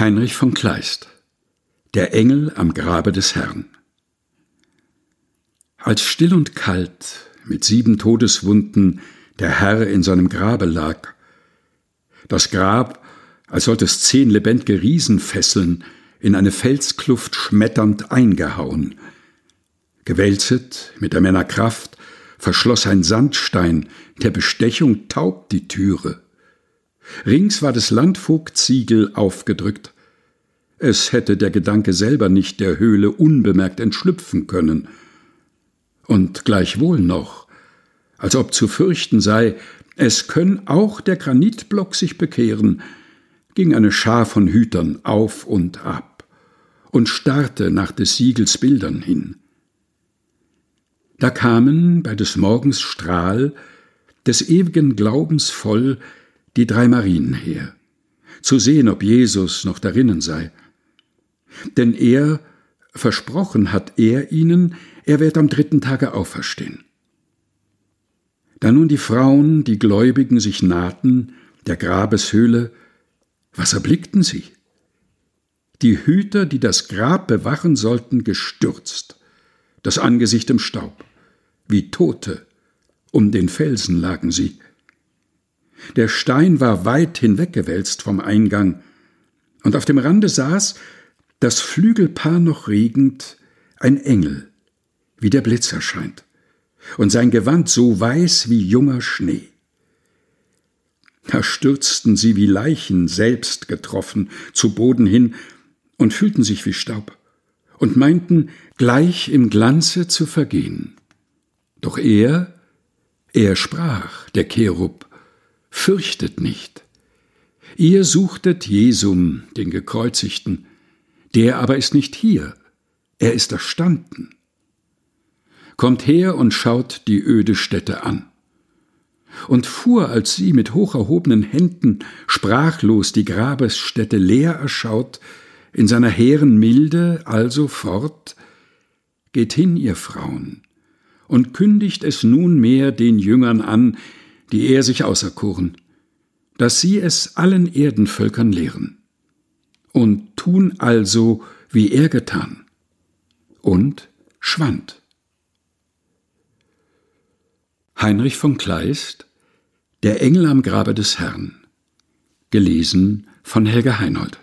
Heinrich von Kleist Der Engel am Grabe des Herrn Als still und kalt mit sieben Todeswunden der Herr in seinem Grabe lag, das Grab, als sollte es zehn lebendige Riesen fesseln, in eine Felskluft schmetternd eingehauen. Gewälzet mit der Männer Kraft verschloss ein Sandstein der Bestechung taub die Türe. Rings war des Landvogtsiegel aufgedrückt. Es hätte der Gedanke selber nicht der Höhle unbemerkt entschlüpfen können. Und gleichwohl noch, als ob zu fürchten sei, es könn auch der Granitblock sich bekehren, ging eine Schar von Hütern auf und ab und starrte nach des Siegels Bildern hin. Da kamen bei des Morgens Strahl des ewigen Glaubens voll die drei Marien her, zu sehen, ob Jesus noch darinnen sei. Denn er, versprochen hat er ihnen, er wird am dritten Tage auferstehen. Da nun die Frauen, die Gläubigen, sich nahten, der Grabeshöhle, was erblickten sie? Die Hüter, die das Grab bewachen sollten, gestürzt, das Angesicht im Staub, wie Tote, um den Felsen lagen sie. Der Stein war weit hinweggewälzt vom Eingang, und auf dem Rande saß, das Flügelpaar noch regend, ein Engel, wie der Blitz erscheint, und sein Gewand so weiß wie junger Schnee. Da stürzten sie wie Leichen selbst getroffen zu Boden hin und fühlten sich wie Staub und meinten, gleich im Glanze zu vergehen. Doch er, er sprach, der Cherub, fürchtet nicht. Ihr suchtet Jesum, den Gekreuzigten, der aber ist nicht hier, er ist erstanden. Kommt her und schaut die öde Stätte an. Und fuhr, als sie mit hoch erhobenen Händen sprachlos die Grabesstätte leer erschaut, in seiner hehren Milde also fort, Geht hin, ihr Frauen, und kündigt es nunmehr den Jüngern an, die er sich auserkoren, dass sie es allen Erdenvölkern lehren. Und tun also, wie er getan. Und schwand. Heinrich von Kleist Der Engel am Grabe des Herrn. Gelesen von Helga Heinold.